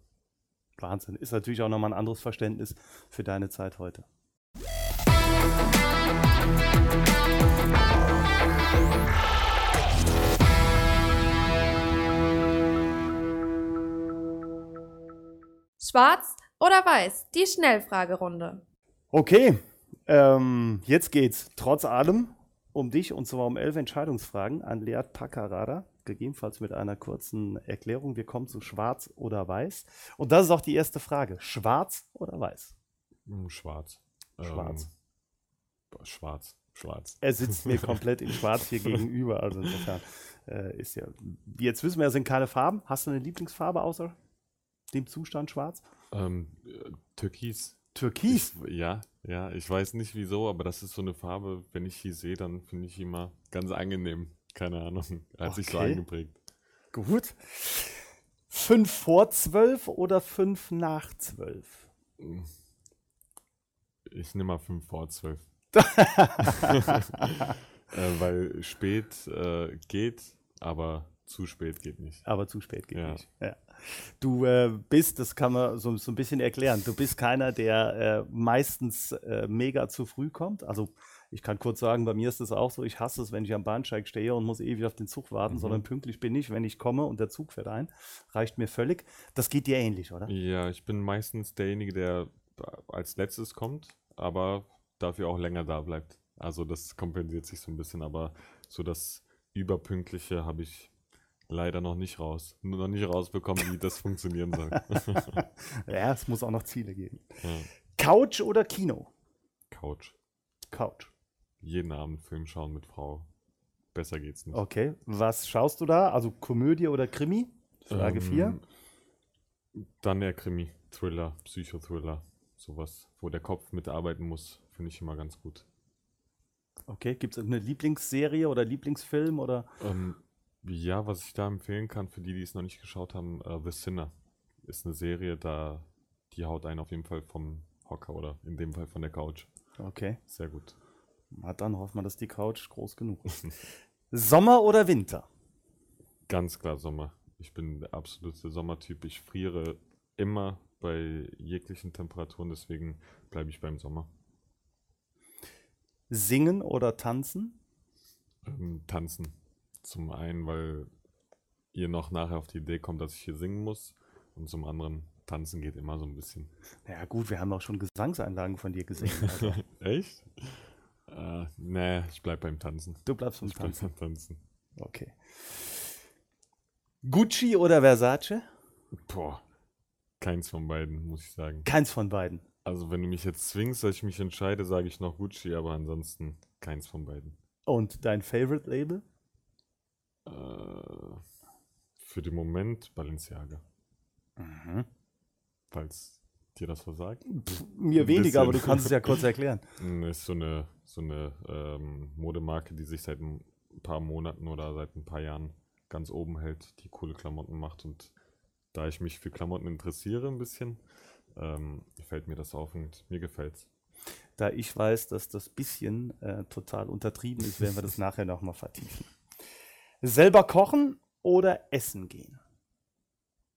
Wahnsinn. Ist natürlich auch nochmal ein anderes Verständnis für deine Zeit heute. Schwarz oder weiß? Die Schnellfragerunde. Okay, ähm, jetzt geht's trotz allem um dich und zwar um elf Entscheidungsfragen an Leat Pakarada, gegebenenfalls mit einer kurzen Erklärung. Wir kommen zu Schwarz oder Weiß. Und das ist auch die erste Frage. Schwarz oder Weiß? Hm, schwarz. Schwarz. Ähm, schwarz. Schwarz. Er sitzt mir komplett in Schwarz hier gegenüber. Also insofern äh, ist ja. Jetzt wissen wir, es sind keine Farben. Hast du eine Lieblingsfarbe außer dem Zustand schwarz? Ähm, äh, Türkis. Türkis? Ich, ja, ja, ich weiß nicht wieso, aber das ist so eine Farbe, wenn ich die sehe, dann finde ich immer ganz angenehm. Keine Ahnung, hat okay. sich so eingeprägt. Gut. Fünf vor zwölf oder fünf nach zwölf? Ich nehme mal fünf vor zwölf. äh, weil spät äh, geht, aber zu spät geht nicht. Aber zu spät geht ja. nicht. Ja. Du äh, bist, das kann man so, so ein bisschen erklären, du bist keiner, der äh, meistens äh, mega zu früh kommt. Also ich kann kurz sagen, bei mir ist es auch so, ich hasse es, wenn ich am Bahnsteig stehe und muss ewig auf den Zug warten, mhm. sondern pünktlich bin ich, wenn ich komme und der Zug fährt ein. Reicht mir völlig. Das geht dir ähnlich, oder? Ja, ich bin meistens derjenige, der als letztes kommt, aber dafür auch länger da bleibt. Also das kompensiert sich so ein bisschen, aber so das Überpünktliche habe ich leider noch nicht raus. Nur noch nicht rausbekommen, wie das funktionieren soll. ja, es muss auch noch Ziele geben. Ja. Couch oder Kino? Couch. Couch. Jeden Abend Film schauen mit Frau. Besser geht's nicht. Okay. Was schaust du da? Also Komödie oder Krimi? Frage 4. Ähm, dann eher Krimi, Thriller, Psychothriller. Sowas, wo der Kopf mitarbeiten muss, finde ich immer ganz gut. Okay, gibt es irgendeine Lieblingsserie oder Lieblingsfilm oder? Ähm, ja, was ich da empfehlen kann für die, die es noch nicht geschaut haben, uh, The Sinner ist eine Serie, da die haut einen auf jeden Fall vom Hocker oder in dem Fall von der Couch. Okay. Sehr gut. Na dann hoffen wir, dass die Couch groß genug ist. Sommer oder Winter? Ganz klar Sommer. Ich bin der absolute Sommertyp. Ich friere immer bei jeglichen Temperaturen, deswegen bleibe ich beim Sommer. Singen oder tanzen? Ähm, tanzen. Zum einen, weil ihr noch nachher auf die Idee kommt, dass ich hier singen muss. Und zum anderen, tanzen geht immer so ein bisschen. Ja gut, wir haben auch schon Gesangseinlagen von dir gesehen. Also. Echt? Äh, nee, ich bleib beim Tanzen. Du bleibst beim ich Tanzen. Bleib beim Tanzen. Okay. Gucci oder Versace? Boah, keins von beiden, muss ich sagen. Keins von beiden. Also wenn du mich jetzt zwingst, dass ich mich entscheide, sage ich noch Gucci, aber ansonsten keins von beiden. Und dein Favorite Label? Äh, für den Moment Balenciaga, Mhm. falls dir das versagt. Pff, mir Ein weniger, aber du kannst es ja kurz erklären. Ist so eine, so eine ähm, Modemarke, die sich seit ein paar Monaten oder seit ein paar Jahren ganz oben hält, die coole Klamotten macht. Und da ich mich für Klamotten interessiere ein bisschen, ähm, fällt mir das auf und mir gefällt's. Da ich weiß, dass das bisschen äh, total untertrieben ist, werden wir das nachher nochmal vertiefen. Selber kochen oder essen gehen?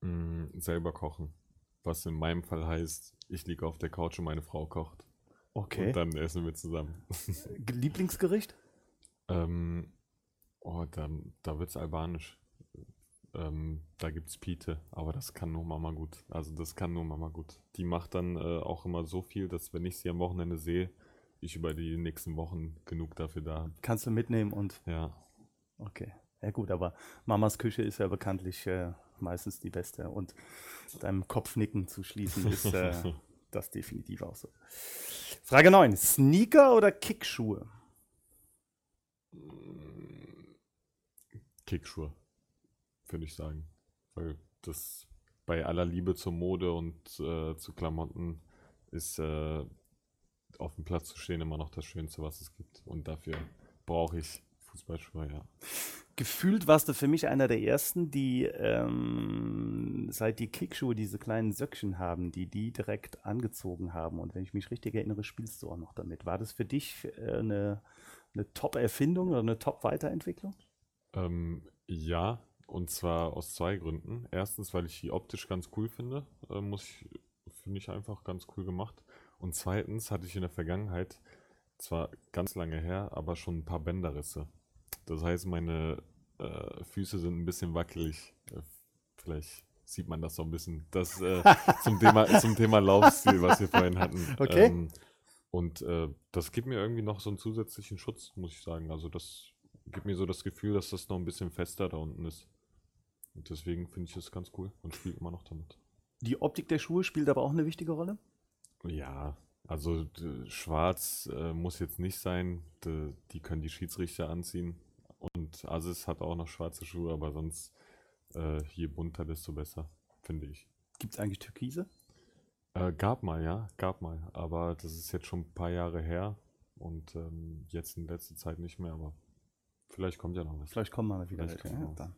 Mm, selber kochen. Was in meinem Fall heißt, ich liege auf der Couch und meine Frau kocht. Okay. Und dann essen wir zusammen. Lieblingsgericht? ähm, oh, da, da wird's albanisch. Ähm, da gibt's Pite, aber das kann nur Mama gut. Also das kann nur Mama gut. Die macht dann äh, auch immer so viel, dass wenn ich sie am Wochenende sehe, ich über die nächsten Wochen genug dafür da habe. Kannst du mitnehmen und Ja. okay. Ja gut, aber Mamas Küche ist ja bekanntlich äh, meistens die beste und deinem Kopfnicken zu schließen ist äh, das definitiv auch so. Frage 9. Sneaker oder Kickschuhe? Kickschuhe, würde ich sagen. Weil das bei aller Liebe zur Mode und äh, zu Klamotten ist äh, auf dem Platz zu stehen immer noch das Schönste, was es gibt. Und dafür brauche ich Fußballschuhe, ja. Gefühlt warst du für mich einer der ersten, die ähm, seit die Kickschuhe diese kleinen Söckchen haben, die die direkt angezogen haben. Und wenn ich mich richtig erinnere, spielst du auch noch damit. War das für dich äh, eine, eine Top-Erfindung oder eine Top-Weiterentwicklung? Ähm, ja, und zwar aus zwei Gründen. Erstens, weil ich die optisch ganz cool finde, äh, muss ich, finde ich einfach ganz cool gemacht. Und zweitens hatte ich in der Vergangenheit, zwar ganz lange her, aber schon ein paar Bänderrisse. Das heißt, meine äh, Füße sind ein bisschen wackelig. Äh, vielleicht sieht man das so ein bisschen. Das äh, zum Thema, zum Thema Laufstil, was wir vorhin hatten. Okay. Ähm, und äh, das gibt mir irgendwie noch so einen zusätzlichen Schutz, muss ich sagen. Also das gibt mir so das Gefühl, dass das noch ein bisschen fester da unten ist. Und deswegen finde ich das ganz cool und spiele immer noch damit. Die Optik der Schuhe spielt aber auch eine wichtige Rolle. Ja, also schwarz äh, muss jetzt nicht sein. D- die können die Schiedsrichter anziehen. Und Asis hat auch noch schwarze Schuhe, aber sonst äh, je bunter, desto besser, finde ich. Gibt es eigentlich Türkise? Äh, gab mal, ja, gab mal. Aber das ist jetzt schon ein paar Jahre her. Und ähm, jetzt in letzter Zeit nicht mehr, aber vielleicht kommt ja noch was. Vielleicht kommen wir mal wieder. Vielleicht welche, ja.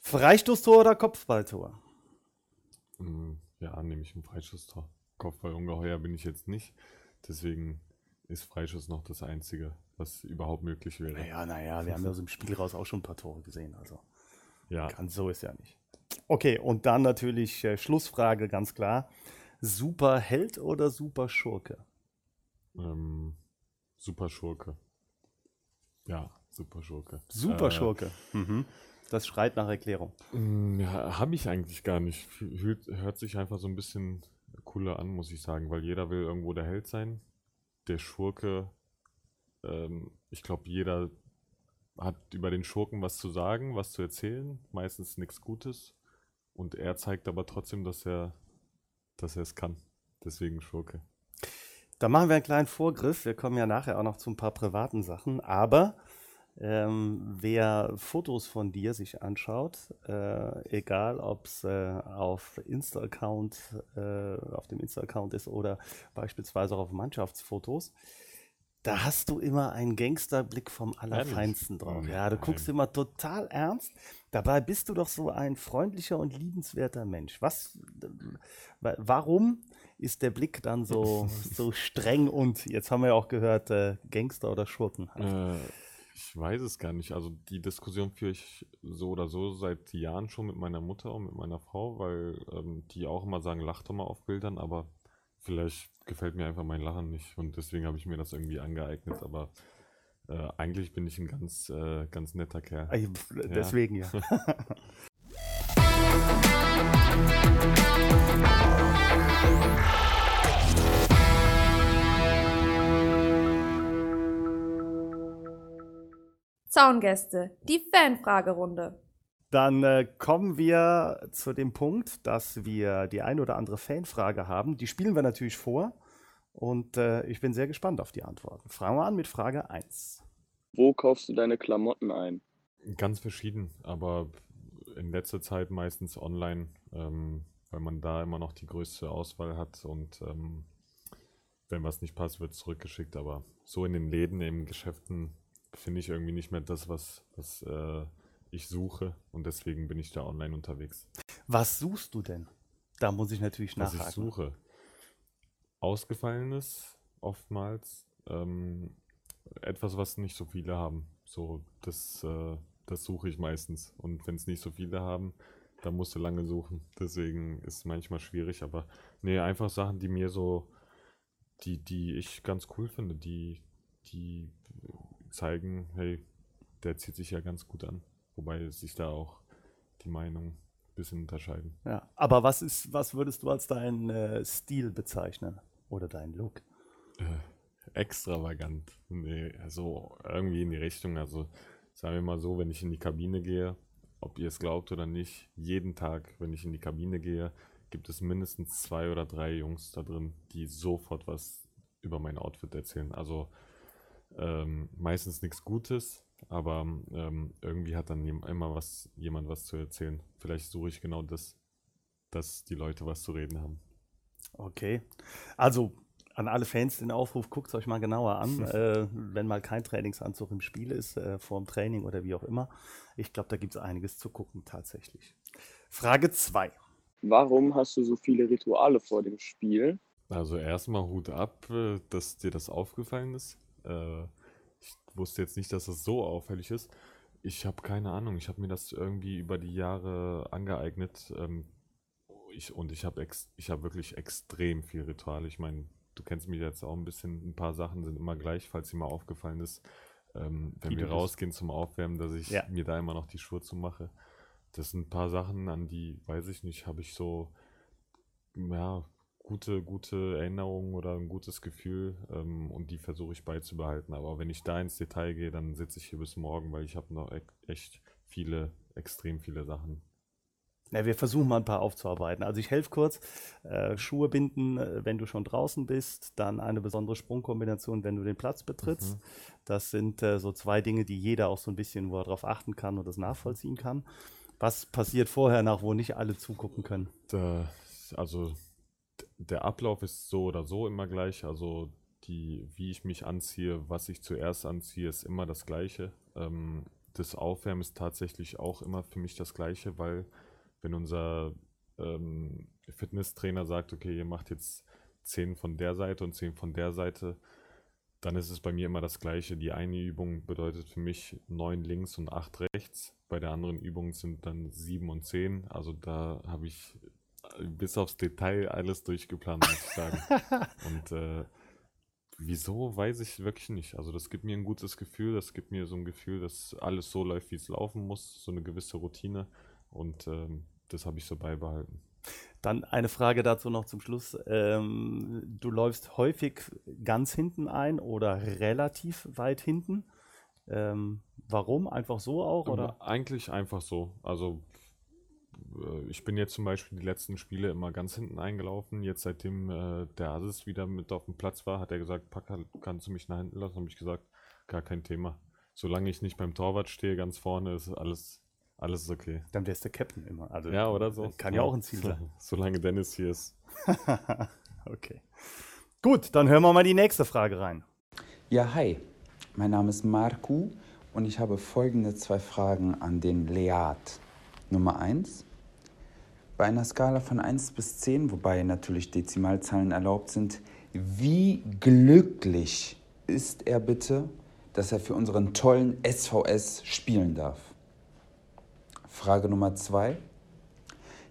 Freistoßtor oder Kopfballtor? Mm, Ja, nehme ich ein Freischusstor. Kopfballungeheuer bin ich jetzt nicht. Deswegen ist Freischuss noch das Einzige, was überhaupt möglich wäre. Naja, naja, wir haben ja aus dem Spiel raus auch schon ein paar Tore gesehen. Also Ja, ganz so ist ja nicht. Okay, und dann natürlich äh, Schlussfrage, ganz klar. Super Held oder Super Schurke? ähm, super Schurke. Ja, super Schurke. Super Äh, Schurke. Mhm. Das schreit nach Erklärung. Mm, Ja, habe ich eigentlich gar nicht. Hört, hört sich einfach so ein bisschen cooler an, muss ich sagen, weil jeder will irgendwo der Held sein. Der Schurke, ähm, ich glaube, jeder hat über den Schurken was zu sagen, was zu erzählen, meistens nichts Gutes. Und er zeigt aber trotzdem, dass er, dass er es kann. Deswegen Schurke. Da machen wir einen kleinen Vorgriff. Wir kommen ja nachher auch noch zu ein paar privaten Sachen. Aber ähm, wer Fotos von dir sich anschaut, äh, egal ob es äh, auf Insta-Account, äh, auf dem Insta-Account ist oder beispielsweise auch auf Mannschaftsfotos, da hast du immer einen Gangsterblick vom Allerfeinsten drauf. Ja, du guckst immer total ernst. Dabei bist du doch so ein freundlicher und liebenswerter Mensch. Was, wa- warum ist der Blick dann so, so streng und jetzt haben wir ja auch gehört, äh, Gangster oder Schurken? Äh, ich weiß es gar nicht. Also die Diskussion führe ich so oder so seit Jahren schon mit meiner Mutter und mit meiner Frau, weil ähm, die auch immer sagen, lach doch mal auf Bildern, aber vielleicht gefällt mir einfach mein Lachen nicht und deswegen habe ich mir das irgendwie angeeignet. Aber äh, eigentlich bin ich ein ganz, äh, ganz netter Kerl. Deswegen ja. Zaungäste, die Fanfragerunde. Dann äh, kommen wir zu dem Punkt, dass wir die ein oder andere Fanfrage haben. Die spielen wir natürlich vor und äh, ich bin sehr gespannt auf die Antworten. Fangen wir an mit Frage 1. Wo kaufst du deine Klamotten ein? Ganz verschieden, aber in letzter Zeit meistens online, ähm, weil man da immer noch die größte Auswahl hat und ähm, wenn was nicht passt, wird es zurückgeschickt. Aber so in den Läden, in Geschäften finde ich irgendwie nicht mehr das, was, was äh, ich suche und deswegen bin ich da online unterwegs. Was suchst du denn? Da muss ich natürlich Was nachhaken. ich suche. Ausgefallenes oftmals. Ähm, etwas, was nicht so viele haben. So, das, äh, das suche ich meistens. Und wenn es nicht so viele haben, dann musst du lange suchen. Deswegen ist es manchmal schwierig, aber nee, einfach Sachen, die mir so, die, die ich ganz cool finde, die, die zeigen, hey, der zieht sich ja ganz gut an. Wobei sich da auch die Meinungen ein bisschen unterscheiden. Ja, aber was ist, was würdest du als deinen äh, Stil bezeichnen? Oder deinen Look? Äh, extravagant. Nee, so irgendwie in die Richtung. Also sagen wir mal so, wenn ich in die Kabine gehe, ob ihr es glaubt oder nicht, jeden Tag, wenn ich in die Kabine gehe, gibt es mindestens zwei oder drei Jungs da drin, die sofort was über mein Outfit erzählen. Also ähm, meistens nichts Gutes, aber ähm, irgendwie hat dann immer was, jemand was zu erzählen. Vielleicht suche ich genau das, dass die Leute was zu reden haben. Okay. Also an alle Fans den Aufruf, guckt es euch mal genauer an, äh, wenn mal kein Trainingsanzug im Spiel ist, äh, vor dem Training oder wie auch immer. Ich glaube, da gibt es einiges zu gucken tatsächlich. Frage 2. Warum hast du so viele Rituale vor dem Spiel? Also erstmal Hut ab, äh, dass dir das aufgefallen ist. Äh, Ich wusste jetzt nicht, dass das so auffällig ist. Ich habe keine Ahnung. Ich habe mir das irgendwie über die Jahre angeeignet. ähm, Ich, und ich habe ex, ich hab wirklich extrem viel Rituale. Ich meine, du kennst mich jetzt auch ein bisschen. Ein paar Sachen sind immer gleich, falls dir mal aufgefallen ist. Ähm, wenn wir rausgehen zum Aufwärmen, dass ich Ja. mir da immer noch die Schuhe zu mache. Das sind ein paar Sachen, an die, weiß ich nicht, habe ich so, ja, gute, gute Erinnerungen oder ein gutes Gefühl ähm, und die versuche ich beizubehalten. Aber wenn ich da ins Detail gehe, dann sitze ich hier bis morgen, weil ich habe noch e echt viele, extrem viele Sachen. Ja, wir versuchen mal ein paar aufzuarbeiten. Also ich helfe kurz. Äh, Schuhe binden, äh, wenn du schon draußen bist. Dann eine besondere Sprungkombination, wenn du den Platz betrittst. Mhm. Das sind äh, so zwei Dinge, die jeder auch so ein bisschen, wo er drauf achten kann und das nachvollziehen kann. Was passiert vorher nach, wo nicht alle zugucken können? Da, also der Ablauf ist so oder so immer gleich. Also die, wie ich mich anziehe, was ich zuerst anziehe, ist immer das Gleiche. Ähm, das Aufwärmen ist tatsächlich auch immer für mich das Gleiche, weil wenn unser ähm, Fitnesstrainer sagt, okay, ihr macht jetzt 10 von der Seite und 10 von der Seite, dann ist es bei mir immer das Gleiche. Die eine Übung bedeutet für mich 9 links und 8 rechts. Bei der anderen Übung sind dann 7 und 10. Also da habe ich bis aufs Detail alles durchgeplant, muss ich sagen. und äh, wieso, weiß ich wirklich nicht. Also das gibt mir ein gutes Gefühl. Das gibt mir so ein Gefühl, dass alles so läuft, wie es laufen muss. So eine gewisse Routine. Und ähm, das habe ich so beibehalten. Dann eine Frage dazu noch zum Schluss. Ähm, du läufst häufig ganz hinten ein oder relativ weit hinten. Ähm, warum? Einfach so auch? Oder? Ähm, Eigentlich einfach so. Also äh, ich bin jetzt zum Beispiel die letzten Spiele immer ganz hinten eingelaufen. Jetzt seitdem äh, der Asis wieder mit auf dem Platz war, hat er gesagt, Packer, kannst du mich nach hinten lassen? Habe ich gesagt, gar kein Thema. Solange ich nicht beim Torwart stehe, ganz vorne, ist alles, alles okay. Dann wärst du Captain immer. Also, Ja, oder so. Kann ja auch ein Ziel sein. Solange Dennis hier ist. okay. Gut, dann hören wir mal die nächste Frage rein. Ja, hi. Mein Name ist Marku und ich habe folgende zwei Fragen an den Leat. Nummer 1. Bei einer Skala von 1 bis 10, wobei natürlich Dezimalzahlen erlaubt sind, wie glücklich ist er bitte, dass er für unseren tollen SVS spielen darf? Frage Nummer 2.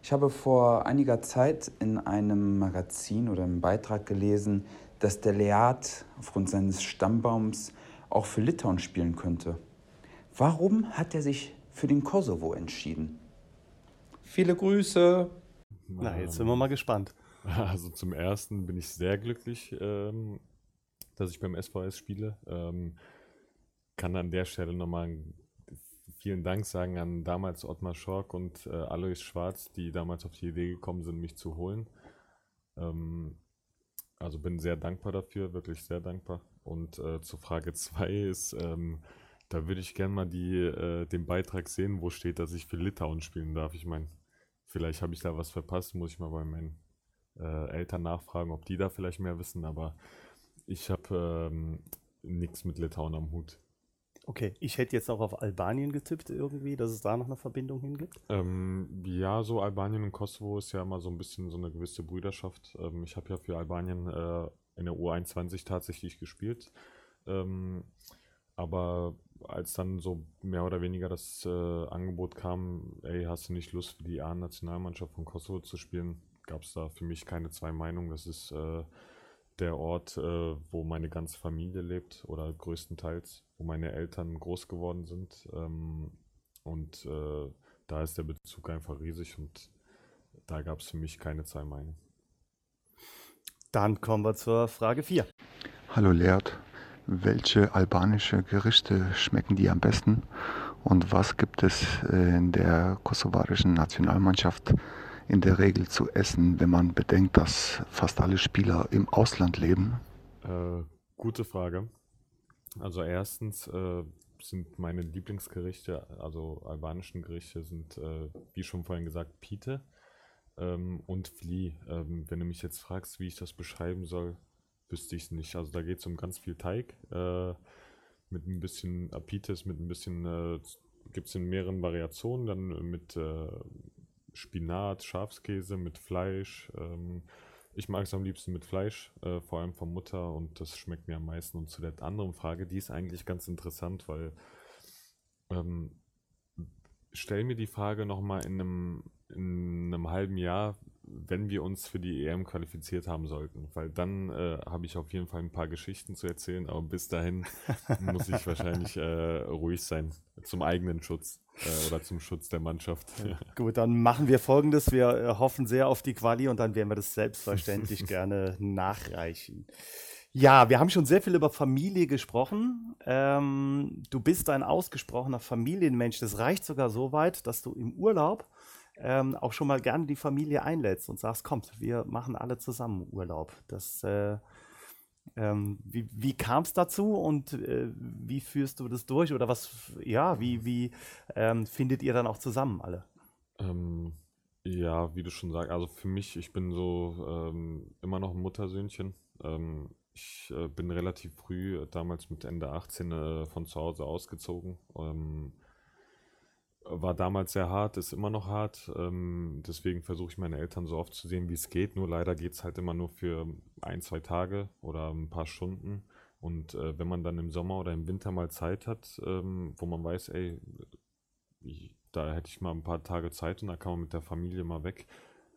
Ich habe vor einiger Zeit in einem Magazin oder einem Beitrag gelesen, dass der Leat aufgrund seines Stammbaums auch für Litauen spielen könnte. Warum hat er sich für den Kosovo entschieden? Viele Grüße. Na, jetzt sind wir mal gespannt. Also zum ersten bin ich sehr glücklich, ähm, dass ich beim SVS spiele. Ähm, kann an der Stelle nochmal vielen Dank sagen an damals Ottmar Schork und äh, Alois Schwarz, die damals auf die Idee gekommen sind, mich zu holen. Ähm, also bin sehr dankbar dafür, wirklich sehr dankbar. Und äh, zur Frage 2 ist, ähm, da würde ich gerne mal die, äh, den Beitrag sehen, wo steht, dass ich für Litauen spielen darf. Ich meine, vielleicht habe ich da was verpasst, muss ich mal bei meinen äh, Eltern nachfragen, ob die da vielleicht mehr wissen, aber ich habe ähm, nichts mit Litauen am Hut. Okay, ich hätte jetzt auch auf Albanien getippt irgendwie, dass es da noch eine Verbindung hingibt. Ähm, ja, so Albanien und Kosovo ist ja immer so ein bisschen so eine gewisse Brüderschaft. Ähm, ich habe ja für Albanien äh, in der U21 tatsächlich gespielt. Ähm, aber als dann so mehr oder weniger das äh, Angebot kam, ey, hast du nicht Lust für die A-Nationalmannschaft von Kosovo zu spielen, gab es da für mich keine zwei Meinungen. Das ist äh, der Ort, äh, wo meine ganze Familie lebt oder größtenteils, wo meine Eltern groß geworden sind. Ähm, und äh, da ist der Bezug einfach riesig und da gab es für mich keine zwei Meinungen. Dann kommen wir zur Frage 4. Hallo Leert, welche albanische Gerichte schmecken dir am besten und was gibt es in der kosovarischen Nationalmannschaft in der Regel zu essen, wenn man bedenkt, dass fast alle Spieler im Ausland leben? Äh, gute Frage. Also erstens äh, sind meine Lieblingsgerichte, also albanischen Gerichte, sind, äh, wie schon vorhin gesagt, Pite ähm, und Fli. Ähm, wenn du mich jetzt fragst, wie ich das beschreiben soll, wüsste ich es nicht. Also da geht es um ganz viel Teig, äh, mit ein bisschen Apites, mit ein bisschen, äh, gibt es in mehreren Variationen, dann mit äh, Spinat, Schafskäse, mit Fleisch. Ähm, ich mag es am liebsten mit Fleisch, äh, vor allem von Mutter und das schmeckt mir am meisten. Und zu der anderen Frage, die ist eigentlich ganz interessant, weil ähm, stell mir die Frage nochmal in einem, in einem halben Jahr, wenn wir uns für die EM qualifiziert haben sollten, weil dann äh, habe ich auf jeden Fall ein paar Geschichten zu erzählen, aber bis dahin muss ich wahrscheinlich äh, ruhig sein, zum eigenen Schutz äh, oder zum Schutz der Mannschaft. Gut, dann machen wir folgendes. Wir äh, hoffen sehr auf die Quali und dann werden wir das selbstverständlich gerne nachreichen. Ja, wir haben schon sehr viel über Familie gesprochen. Ähm, du bist ein ausgesprochener Familienmensch. Das reicht sogar so weit, dass du im Urlaub ähm, auch schon mal gerne die Familie einlädst und sagst, kommt, wir machen alle zusammen Urlaub. Das, äh, ähm, wie wie kam es dazu und äh, wie führst du das durch oder was, ja, wie, wie ähm, findet ihr dann auch zusammen alle? Ähm, ja, wie du schon sagst, also für mich, ich bin so ähm, immer noch ein Muttersöhnchen. Ähm, ich äh, bin relativ früh, äh, damals mit Ende 18, äh, von zu Hause ausgezogen. War damals sehr hart, ist immer noch hart. Ähm, deswegen versuche ich meine Eltern so oft zu sehen, wie es geht. Nur leider geht es halt immer nur für ein, zwei Tage oder ein paar Stunden. Und äh, wenn man dann im Sommer oder im Winter mal Zeit hat, ähm, wo man weiß, ey, ich, da hätte ich mal ein paar Tage Zeit und da kann man mit der Familie mal weg,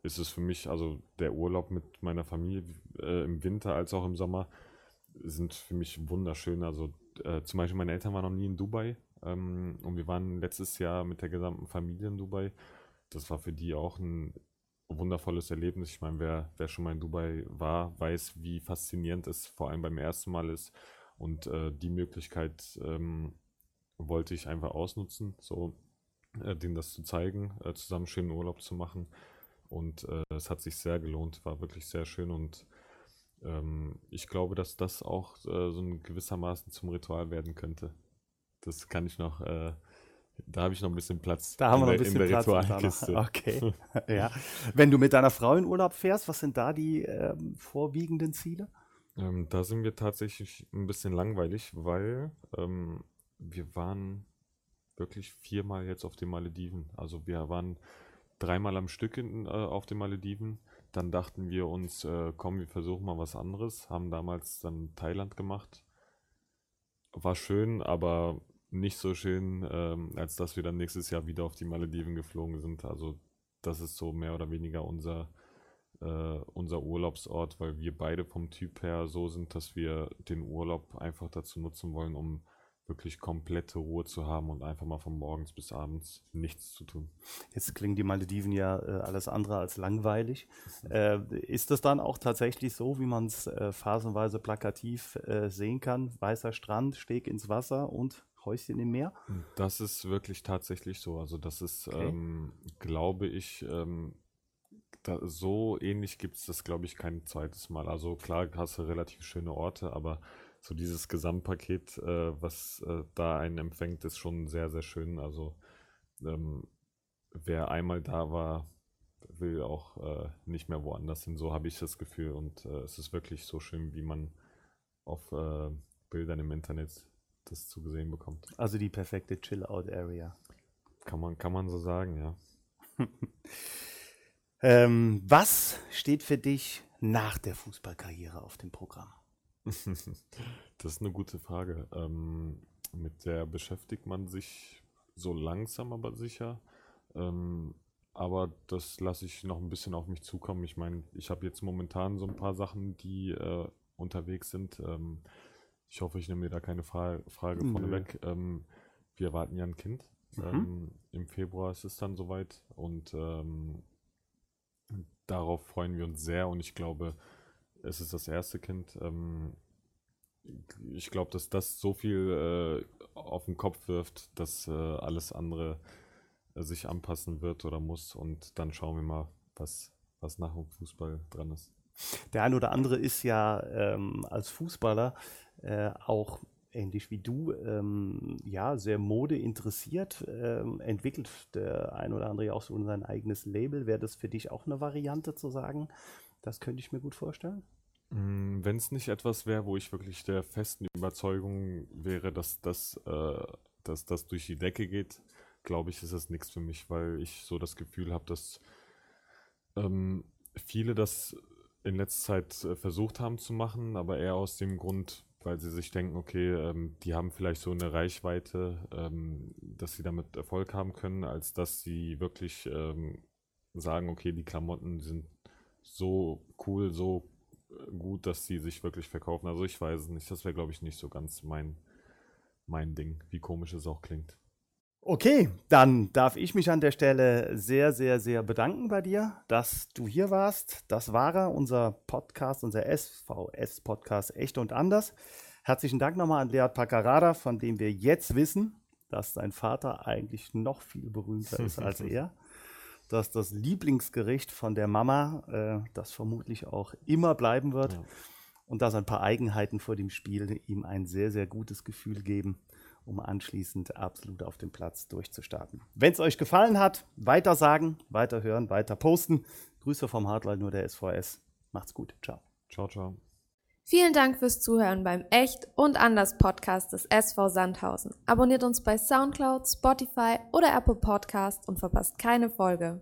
ist es für mich, also der Urlaub mit meiner Familie äh, im Winter als auch im Sommer, sind für mich wunderschön. Also äh, zum Beispiel meine Eltern waren noch nie in Dubai ähm, und wir waren letztes Jahr mit der gesamten Familie in Dubai. Das war für die auch ein wundervolles Erlebnis. Ich meine, wer, wer schon mal in Dubai war, weiß, wie faszinierend es vor allem beim ersten Mal ist. Und äh, die Möglichkeit ähm, wollte ich einfach ausnutzen, so äh, denen das zu zeigen, äh, zusammen schönen Urlaub zu machen. Und äh, es hat sich sehr gelohnt, war wirklich sehr schön und ähm, ich glaube, dass das auch äh, so ein gewissermaßen zum Ritual werden könnte. Das kann ich noch, äh, da habe ich noch ein bisschen Platz. Da haben wir noch in ein bisschen in der Platz. Ritualkiste. Okay. ja. Wenn du mit deiner Frau in Urlaub fährst, was sind da die ähm, vorwiegenden Ziele? Ähm, da sind wir tatsächlich ein bisschen langweilig, weil ähm, wir waren wirklich viermal jetzt auf den Malediven. Also wir waren dreimal am Stück in, äh, auf den Malediven. Dann dachten wir uns, äh, komm, wir versuchen mal was anderes. Haben damals dann Thailand gemacht. War schön, aber nicht so schön, ähm, als dass wir dann nächstes Jahr wieder auf die Malediven geflogen sind. Also das ist so mehr oder weniger unser äh, unser Urlaubsort, weil wir beide vom Typ her so sind, dass wir den Urlaub einfach dazu nutzen wollen, um wirklich komplette Ruhe zu haben und einfach mal von morgens bis abends nichts zu tun. Jetzt klingen die Malediven ja äh, alles andere als langweilig. Äh, ist das dann auch tatsächlich so, wie man es äh, phasenweise plakativ äh, sehen kann? Weißer Strand, Steg ins Wasser und Häuschen im Meer? Das ist wirklich tatsächlich so. Also das ist, Okay. ähm, glaube ich, ähm, da, so ähnlich gibt es das, glaube ich, kein zweites Mal. Also klar hast du relativ schöne Orte, aber so dieses Gesamtpaket, äh, was äh, da einen empfängt, ist schon sehr, sehr schön. Also ähm, wer einmal da war, will auch äh, nicht mehr woanders hin. So habe ich das Gefühl. Und äh, es ist wirklich so schön, wie man auf äh, Bildern im Internet das zu sehen bekommt. Also die perfekte Chill-Out-Area. Kann man, kann man so sagen, ja. Ähm, was steht für dich nach der Fußballkarriere auf dem Programm? Das ist eine gute Frage. Ähm, mit der beschäftigt man sich so langsam, aber sicher. Ähm, aber das lasse ich noch ein bisschen auf mich zukommen. Ich meine, ich habe jetzt momentan so ein paar Sachen, die äh, unterwegs sind. Ähm, ich hoffe, ich nehme mir da keine Fra Frage vorneweg. Ähm, wir erwarten ja ein Kind. Mhm. Ähm, Im Februar ist es dann soweit und ähm, darauf freuen wir uns sehr und ich glaube, es ist das erste Kind. Ähm, ich glaube, dass das so viel äh, auf den Kopf wirft, dass äh, alles andere äh, sich anpassen wird oder muss und dann schauen wir mal, was, was nach dem Fußball dran ist. Der ein oder andere ist ja ähm, als Fußballer äh, auch ähnlich wie du, ähm, ja, sehr Mode interessiert, ähm, entwickelt der ein oder andere ja auch so sein eigenes Label. Wäre das für dich auch eine Variante zu sagen? Das könnte ich mir gut vorstellen. Wenn es nicht etwas wäre, wo ich wirklich der festen Überzeugung wäre, dass das, äh, dass das durch die Decke geht, glaube ich, ist es nichts für mich, weil ich so das Gefühl habe, dass ähm, viele das in letzter Zeit äh, versucht haben zu machen, aber eher aus dem Grund, weil sie sich denken, okay, ähm, die haben vielleicht so eine Reichweite, ähm, dass sie damit Erfolg haben können, als dass sie wirklich ähm, sagen, okay, die Klamotten sind so cool, so äh, gut, dass sie sich wirklich verkaufen. Also ich weiß es nicht. Das wäre, glaube ich, nicht so ganz mein, mein Ding, wie komisch es auch klingt. Okay, dann darf ich mich an der Stelle sehr, sehr, sehr bedanken bei dir, dass du hier warst. Das war er, unser Podcast, unser SVS-Podcast Echt und Anders. Herzlichen Dank nochmal an Lead Paccarada, von dem wir jetzt wissen, dass sein Vater eigentlich noch viel berühmter ist als er. Dass das Lieblingsgericht von der Mama äh, das vermutlich auch immer bleiben wird. Ja. Und dass ein paar Eigenheiten vor dem Spiel ihm ein sehr, sehr gutes Gefühl geben um anschließend absolut auf dem Platz durchzustarten. Wenn es euch gefallen hat, weiter sagen, weiter hören, weiter posten. Grüße vom Hartwald nur der SVS. Macht's gut. Ciao. Ciao, ciao. Vielen Dank fürs Zuhören beim Echt und Anders Podcast des SV Sandhausen. Abonniert uns bei Soundcloud, Spotify oder Apple Podcast und verpasst keine Folge.